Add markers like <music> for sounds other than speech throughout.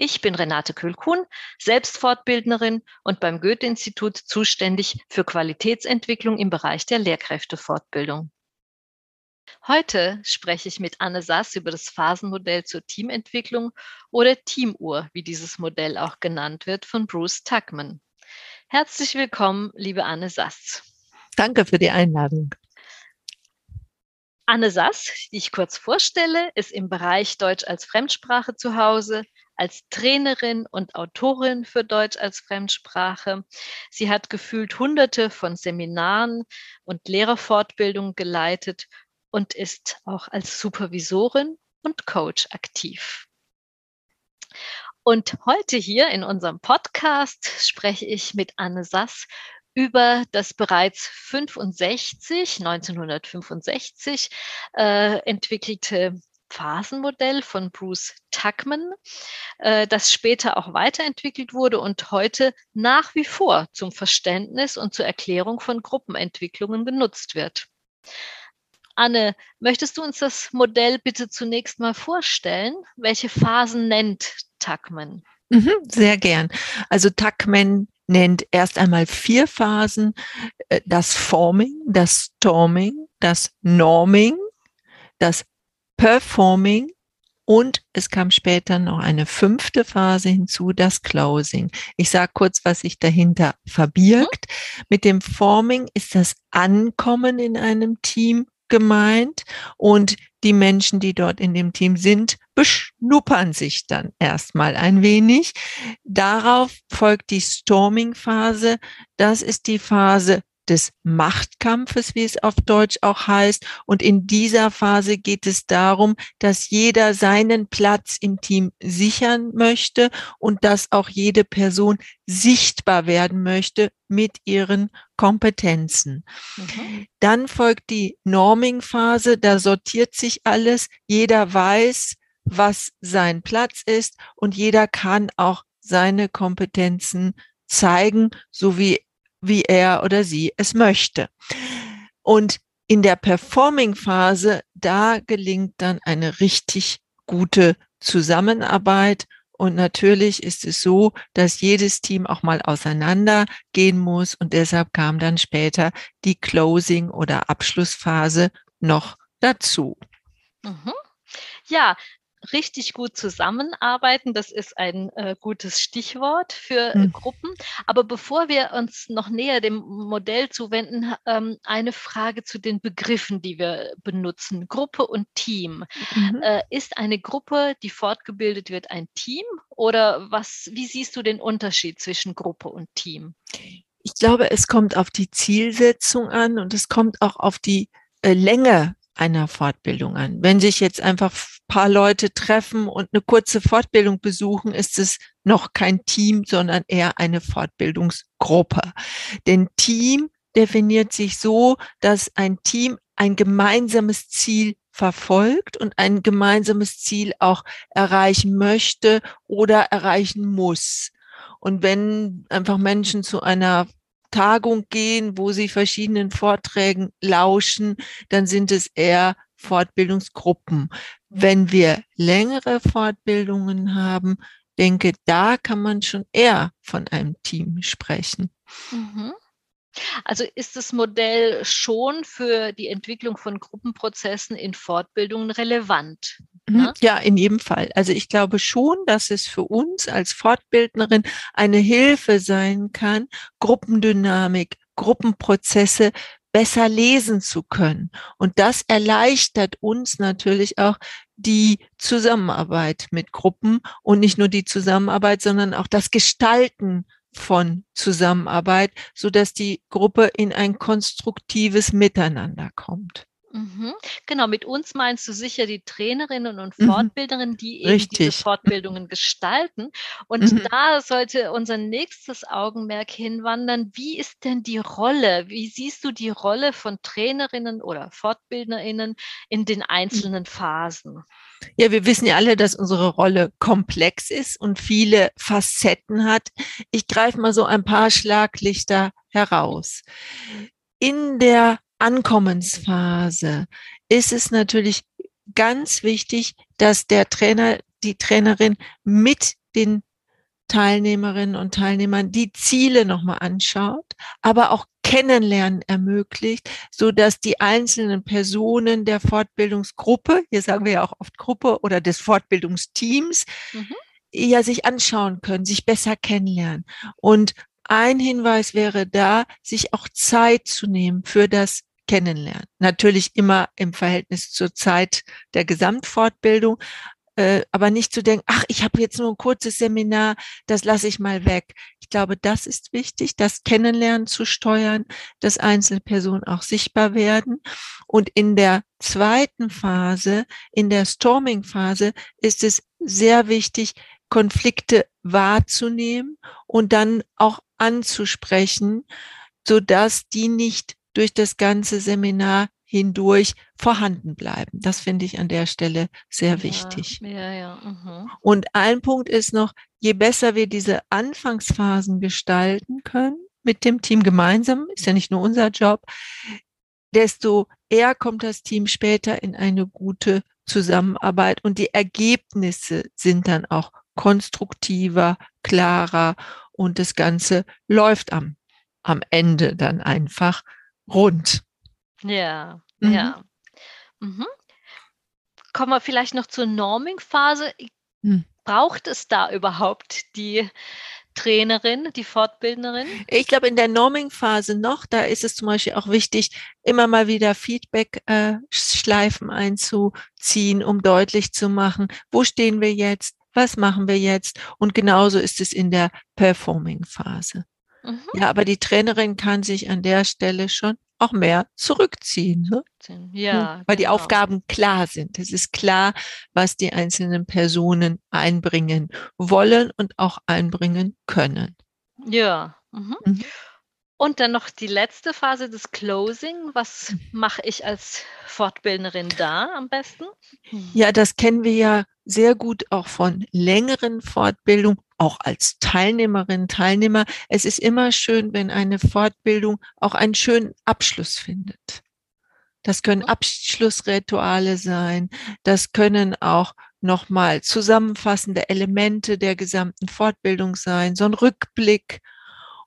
Ich bin Renate Kühlkuhn, selbst Fortbildnerin und beim Goethe-Institut zuständig für Qualitätsentwicklung im Bereich der Lehrkräftefortbildung. Heute spreche ich mit Anne Sass über das Phasenmodell zur Teamentwicklung oder Teamuhr, wie dieses Modell auch genannt wird, von Bruce Tuckman. Herzlich willkommen, liebe Anne Sass. Danke für die Einladung. Anne Sass, die ich kurz vorstelle, ist im Bereich Deutsch als Fremdsprache zu Hause, als Trainerin und Autorin für Deutsch als Fremdsprache. Sie hat gefühlt hunderte von Seminaren und Lehrerfortbildungen geleitet und ist auch als Supervisorin und Coach aktiv. Und heute hier in unserem Podcast spreche ich mit Anne Sass über das bereits 65, 1965 äh, entwickelte Phasenmodell von Bruce Tuckman, äh, das später auch weiterentwickelt wurde und heute nach wie vor zum Verständnis und zur Erklärung von Gruppenentwicklungen genutzt wird. Anne, möchtest du uns das Modell bitte zunächst mal vorstellen? Welche Phasen nennt Tuckman? Mhm, sehr gern. Also Tuckman nennt erst einmal vier Phasen. Äh, das Forming, das Storming, das Norming, das Performing und es kam später noch eine fünfte Phase hinzu, das Closing. Ich sage kurz, was sich dahinter verbirgt. Mhm. Mit dem Forming ist das Ankommen in einem Team gemeint und die Menschen, die dort in dem Team sind, beschnuppern sich dann erstmal ein wenig. Darauf folgt die Storming-Phase. Das ist die Phase des Machtkampfes, wie es auf Deutsch auch heißt. Und in dieser Phase geht es darum, dass jeder seinen Platz im Team sichern möchte und dass auch jede Person sichtbar werden möchte mit ihren Kompetenzen. Mhm. Dann folgt die Norming-Phase, da sortiert sich alles, jeder weiß, was sein Platz ist und jeder kann auch seine Kompetenzen zeigen, so wie wie er oder sie es möchte. Und in der Performing-Phase, da gelingt dann eine richtig gute Zusammenarbeit. Und natürlich ist es so, dass jedes Team auch mal auseinandergehen muss. Und deshalb kam dann später die Closing- oder Abschlussphase noch dazu. Mhm. Ja, richtig gut zusammenarbeiten. Das ist ein äh, gutes Stichwort für äh, mhm. Gruppen. Aber bevor wir uns noch näher dem Modell zuwenden, ähm, eine Frage zu den Begriffen, die wir benutzen. Gruppe und Team. Mhm. Äh, ist eine Gruppe, die fortgebildet wird, ein Team? Oder was, wie siehst du den Unterschied zwischen Gruppe und Team? Ich glaube, es kommt auf die Zielsetzung an und es kommt auch auf die äh, Länge einer Fortbildung an. Wenn sich jetzt einfach paar Leute treffen und eine kurze Fortbildung besuchen, ist es noch kein Team, sondern eher eine Fortbildungsgruppe. Denn Team definiert sich so, dass ein Team ein gemeinsames Ziel verfolgt und ein gemeinsames Ziel auch erreichen möchte oder erreichen muss. Und wenn einfach Menschen zu einer Tagung gehen, wo sie verschiedenen Vorträgen lauschen, dann sind es eher Fortbildungsgruppen. Wenn wir längere Fortbildungen haben, denke, da kann man schon eher von einem Team sprechen. Mhm. Also ist das Modell schon für die Entwicklung von Gruppenprozessen in Fortbildungen relevant? Mhm. Ne? Ja, in jedem Fall. Also ich glaube schon, dass es für uns als Fortbildnerin eine Hilfe sein kann, Gruppendynamik, Gruppenprozesse besser lesen zu können. Und das erleichtert uns natürlich auch die Zusammenarbeit mit Gruppen und nicht nur die Zusammenarbeit, sondern auch das Gestalten von Zusammenarbeit, so dass die Gruppe in ein konstruktives Miteinander kommt. Mhm. Genau, mit uns meinst du sicher die Trainerinnen und mhm. Fortbilderinnen, die eben Richtig. diese Fortbildungen gestalten. Und mhm. da sollte unser nächstes Augenmerk hinwandern. Wie ist denn die Rolle? Wie siehst du die Rolle von Trainerinnen oder Fortbildnerinnen in den einzelnen Phasen? Ja, wir wissen ja alle, dass unsere Rolle komplex ist und viele Facetten hat. Ich greife mal so ein paar Schlaglichter heraus. In der Ankommensphase ist es natürlich ganz wichtig, dass der Trainer, die Trainerin mit den Teilnehmerinnen und Teilnehmern die Ziele nochmal anschaut, aber auch Kennenlernen ermöglicht, so dass die einzelnen Personen der Fortbildungsgruppe, hier sagen wir ja auch oft Gruppe oder des Fortbildungsteams, mhm. ja sich anschauen können, sich besser kennenlernen. Und ein Hinweis wäre da, sich auch Zeit zu nehmen für das Kennenlernen. Natürlich immer im Verhältnis zur Zeit der Gesamtfortbildung, äh, aber nicht zu denken, ach, ich habe jetzt nur ein kurzes Seminar, das lasse ich mal weg. Ich glaube, das ist wichtig, das Kennenlernen zu steuern, dass einzelne Personen auch sichtbar werden. Und in der zweiten Phase, in der Storming-Phase, ist es sehr wichtig, Konflikte wahrzunehmen und dann auch anzusprechen, so dass die nicht durch das ganze Seminar hindurch vorhanden bleiben. Das finde ich an der Stelle sehr ja, wichtig. Ja, ja, mhm. Und ein Punkt ist noch, je besser wir diese Anfangsphasen gestalten können, mit dem Team gemeinsam, ist ja nicht nur unser Job, desto eher kommt das Team später in eine gute Zusammenarbeit und die Ergebnisse sind dann auch konstruktiver, klarer und das Ganze läuft am, am Ende dann einfach rund. Ja, mhm. ja. Mhm. Kommen wir vielleicht noch zur Norming-Phase. Mhm. Braucht es da überhaupt die Trainerin, die Fortbildnerin? Ich glaube, in der Norming-Phase noch, da ist es zum Beispiel auch wichtig, immer mal wieder Feedback-Schleifen äh, einzuziehen, um deutlich zu machen, wo stehen wir jetzt, was machen wir jetzt? Und genauso ist es in der Performing-Phase. Mhm. Ja, aber die Trainerin kann sich an der Stelle schon auch mehr zurückziehen. Ne? Ja, weil genau. die Aufgaben klar sind. Es ist klar, was die einzelnen Personen einbringen wollen und auch einbringen können. Ja. Mhm. Mhm. Und dann noch die letzte Phase des Closing. Was mhm. mache ich als Fortbildnerin da am besten? Ja, das kennen wir ja sehr gut auch von längeren Fortbildungen, auch als Teilnehmerin, Teilnehmer. Es ist immer schön, wenn eine Fortbildung auch einen schönen Abschluss findet. Das können. Abschlussrituale sein. Das können auch nochmal zusammenfassende Elemente der gesamten Fortbildung sein, so ein Rückblick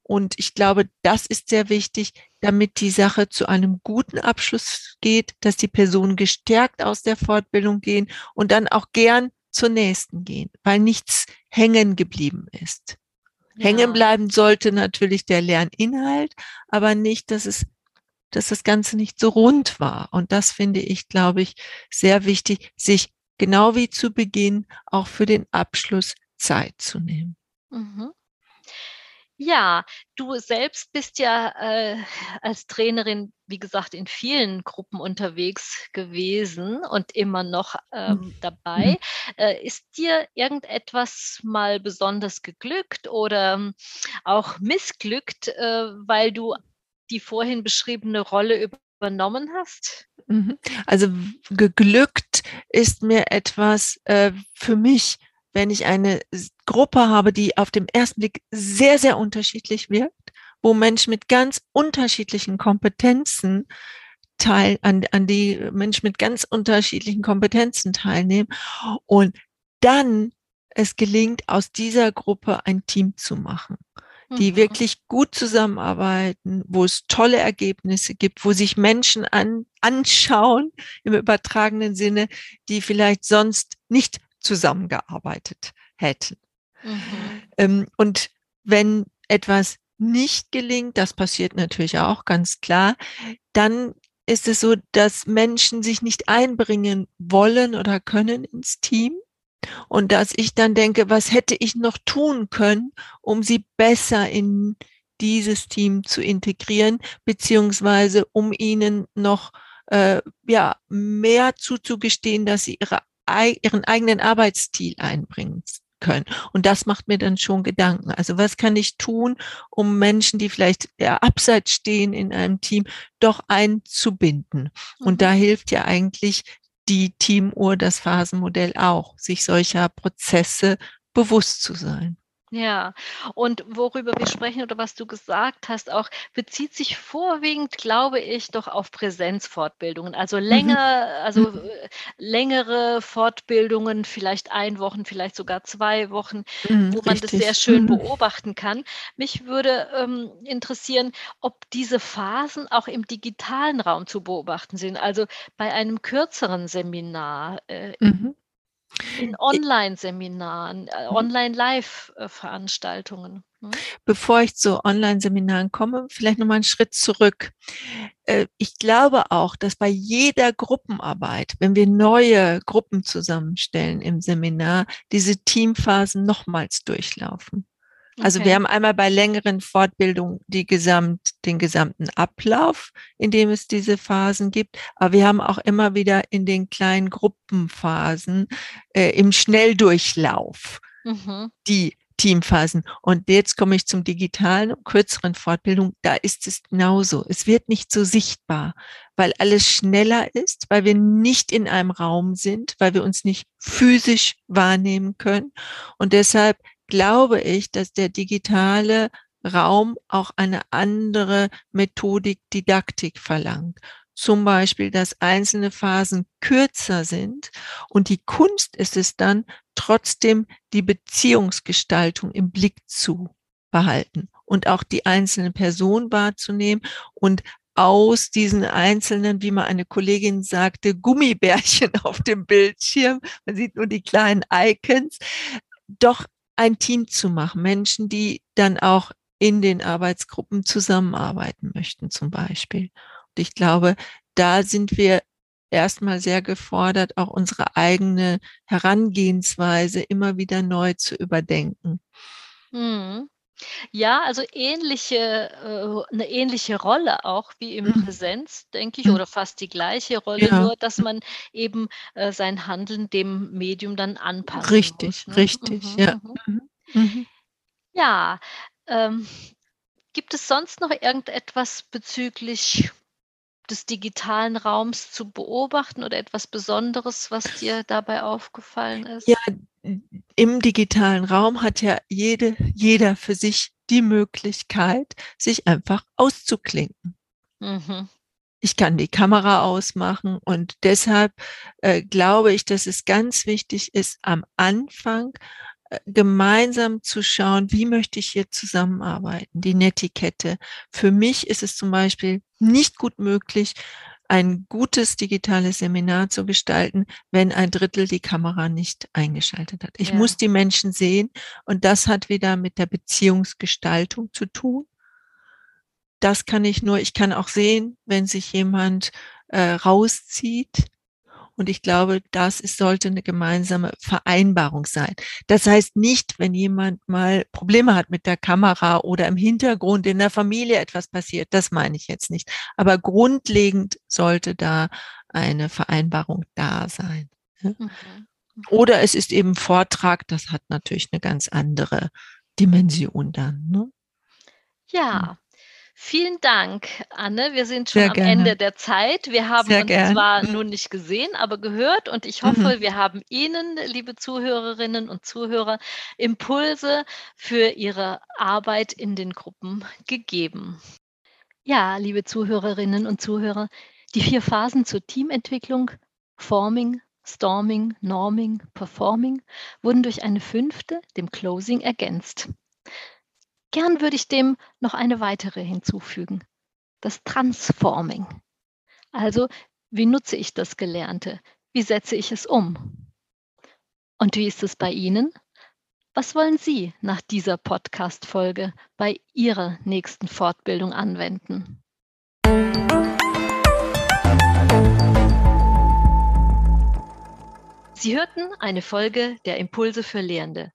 und ich glaube, das ist sehr wichtig, damit die Sache zu einem guten Abschluss geht, dass die Personen gestärkt aus der Fortbildung gehen und dann auch gern zur nächsten gehen, weil nichts hängen geblieben ist. Ja. Hängen bleiben sollte natürlich der Lerninhalt, aber nicht, dass es dass das Ganze nicht so rund war. Und das finde ich, glaube ich, sehr wichtig, sich genau wie zu Beginn auch für den Abschluss Zeit zu nehmen. Mhm. Ja, du selbst bist ja äh, als Trainerin, wie gesagt, in vielen Gruppen unterwegs gewesen und immer noch ähm, mhm. dabei. Äh, ist dir irgendetwas mal besonders geglückt oder ähm, auch missglückt, äh, weil du die vorhin beschriebene Rolle übernommen hast? Mhm. Also geglückt ist mir etwas äh, für mich wenn ich eine Gruppe habe, die auf dem ersten Blick sehr, sehr unterschiedlich wirkt, wo Menschen mit ganz unterschiedlichen Kompetenzen teil, an, an die Menschen mit ganz unterschiedlichen Kompetenzen teilnehmen und dann es gelingt, aus dieser Gruppe ein Team zu machen, die mhm. wirklich gut zusammenarbeiten, wo es tolle Ergebnisse gibt, wo sich Menschen an, anschauen im übertragenen Sinne, die vielleicht sonst nicht zusammengearbeitet hätten. Mhm. Ähm, und wenn etwas nicht gelingt, das passiert natürlich auch ganz klar, dann ist es so, dass Menschen sich nicht einbringen wollen oder können ins Team. Und dass ich dann denke, was hätte ich noch tun können, um sie besser in dieses Team zu integrieren, beziehungsweise um ihnen noch äh, ja, mehr zuzugestehen, dass sie ihre, ihren eigenen Arbeitsstil einbringen können. Und das macht mir dann schon Gedanken. Also was kann ich tun, um Menschen, die vielleicht eher abseits stehen in einem Team, doch einzubinden? Und mhm. da hilft ja eigentlich die Teamuhr, das Phasenmodell auch, sich solcher Prozesse bewusst zu sein. Ja, und worüber wir sprechen oder was du gesagt hast, auch bezieht sich vorwiegend, glaube ich, doch auf Präsenzfortbildungen. Also mhm. länger, mhm. also längere Fortbildungen, vielleicht ein Wochen, vielleicht sogar zwei Wochen, mhm, wo man richtig. das sehr schön mhm. beobachten kann. Mich würde ähm, interessieren, ob diese Phasen auch im digitalen Raum zu beobachten sind. Also bei einem kürzeren Seminar. Äh. In Online-Seminaren, äh, mhm. Online-Live-Veranstaltungen. Hm? Bevor ich zu Online-Seminaren komme, vielleicht nochmal einen Schritt zurück. Äh, ich glaube auch, dass bei jeder Gruppenarbeit, wenn wir neue Gruppen zusammenstellen im Seminar, diese Teamphasen nochmals durchlaufen. Also okay. wir haben einmal bei längeren Fortbildungen die gesamt, den gesamten Ablauf, in dem es diese Phasen gibt, aber wir haben auch immer wieder in den kleinen Gruppenphasen äh, im Schnelldurchlauf mhm. die Teamphasen. Und jetzt komme ich zum digitalen, kürzeren Fortbildung. Da ist es genauso. Es wird nicht so sichtbar, weil alles schneller ist, weil wir nicht in einem Raum sind, weil wir uns nicht physisch wahrnehmen können. Und deshalb glaube ich, dass der digitale Raum auch eine andere Methodik, Didaktik verlangt. Zum Beispiel, dass einzelne Phasen kürzer sind und die Kunst ist es dann, trotzdem die Beziehungsgestaltung im Blick zu behalten und auch die einzelne Person wahrzunehmen und aus diesen einzelnen, wie mal eine Kollegin sagte, Gummibärchen <laughs> auf dem Bildschirm, man sieht nur die kleinen Icons, doch ein Team zu machen, Menschen, die dann auch in den Arbeitsgruppen zusammenarbeiten möchten zum Beispiel. Und ich glaube, da sind wir erstmal sehr gefordert, auch unsere eigene Herangehensweise immer wieder neu zu überdenken. Mhm. Ja, also ähnliche, äh, eine ähnliche Rolle auch wie im mhm. Präsenz, denke ich, mhm. oder fast die gleiche Rolle, ja. nur dass man eben äh, sein Handeln dem Medium dann anpasst. Richtig, muss, ne? richtig, mhm, ja. Mhm. Mhm. mhm. Ja, ähm, gibt es sonst noch irgendetwas bezüglich des digitalen Raums zu beobachten oder etwas Besonderes, was dir dabei aufgefallen ist? Ja, im digitalen Raum hat ja jede, jeder für sich die Möglichkeit, sich einfach auszuklinken. Mhm. Ich kann die Kamera ausmachen und deshalb äh, glaube ich, dass es ganz wichtig ist, am Anfang äh, gemeinsam zu schauen, wie möchte ich hier zusammenarbeiten, die Netiquette. Für mich ist es zum Beispiel nicht gut möglich, ein gutes digitales Seminar zu gestalten, wenn ein Drittel die Kamera nicht eingeschaltet hat. Ich ja. muss die Menschen sehen und das hat wieder mit der Beziehungsgestaltung zu tun. Das kann ich nur, ich kann auch sehen, wenn sich jemand äh, rauszieht, und ich glaube, das ist, sollte eine gemeinsame Vereinbarung sein. Das heißt nicht, wenn jemand mal Probleme hat mit der Kamera oder im Hintergrund in der Familie etwas passiert. Das meine ich jetzt nicht. Aber grundlegend sollte da eine Vereinbarung da sein. Mhm. Oder es ist eben Vortrag. Das hat natürlich eine ganz andere Dimension dann. Ne? Ja, Vielen Dank, Anne. Wir sind schon Sehr am gerne. Ende der Zeit. Wir haben Sehr uns gern. zwar mhm. nun nicht gesehen, aber gehört und ich hoffe, mhm. wir haben Ihnen, liebe Zuhörerinnen und Zuhörer, Impulse für Ihre Arbeit in den Gruppen gegeben. Ja, liebe Zuhörerinnen und Zuhörer, die vier Phasen zur Teamentwicklung, Forming, Storming, Norming, Performing, wurden durch eine fünfte, dem Closing, ergänzt. Gern würde ich dem noch eine weitere hinzufügen, das Transforming. Also, wie nutze ich das Gelernte? Wie setze ich es um? Und wie ist es bei Ihnen? Was wollen Sie nach dieser Podcast-Folge bei Ihrer nächsten Fortbildung anwenden? Sie hörten eine Folge der Impulse für Lehrende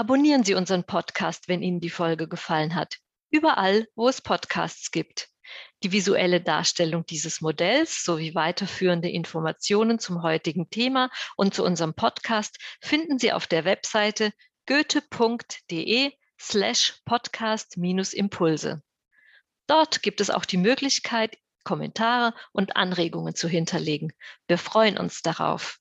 Abonnieren Sie unseren Podcast, wenn Ihnen die Folge gefallen hat. Überall, wo es Podcasts gibt. Die visuelle Darstellung dieses Modells sowie weiterführende Informationen zum heutigen Thema und zu unserem Podcast finden Sie auf der Webseite goethe.de slash podcast-impulse. Dort gibt es auch die Möglichkeit, Kommentare und Anregungen zu hinterlegen. Wir freuen uns darauf.